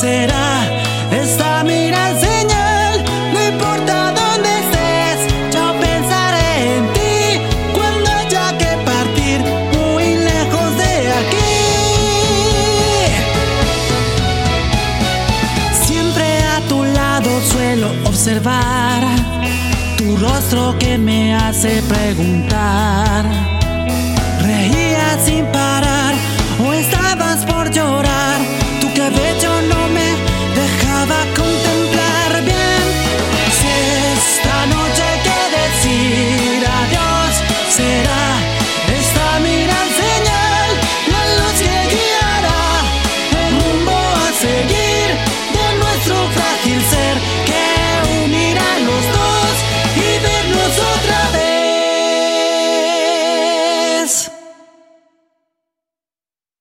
será esta mira señal. No importa dónde estés, yo pensaré en ti cuando haya que partir muy lejos de aquí. Siempre a tu lado suelo observar tu rostro que me hace preguntar.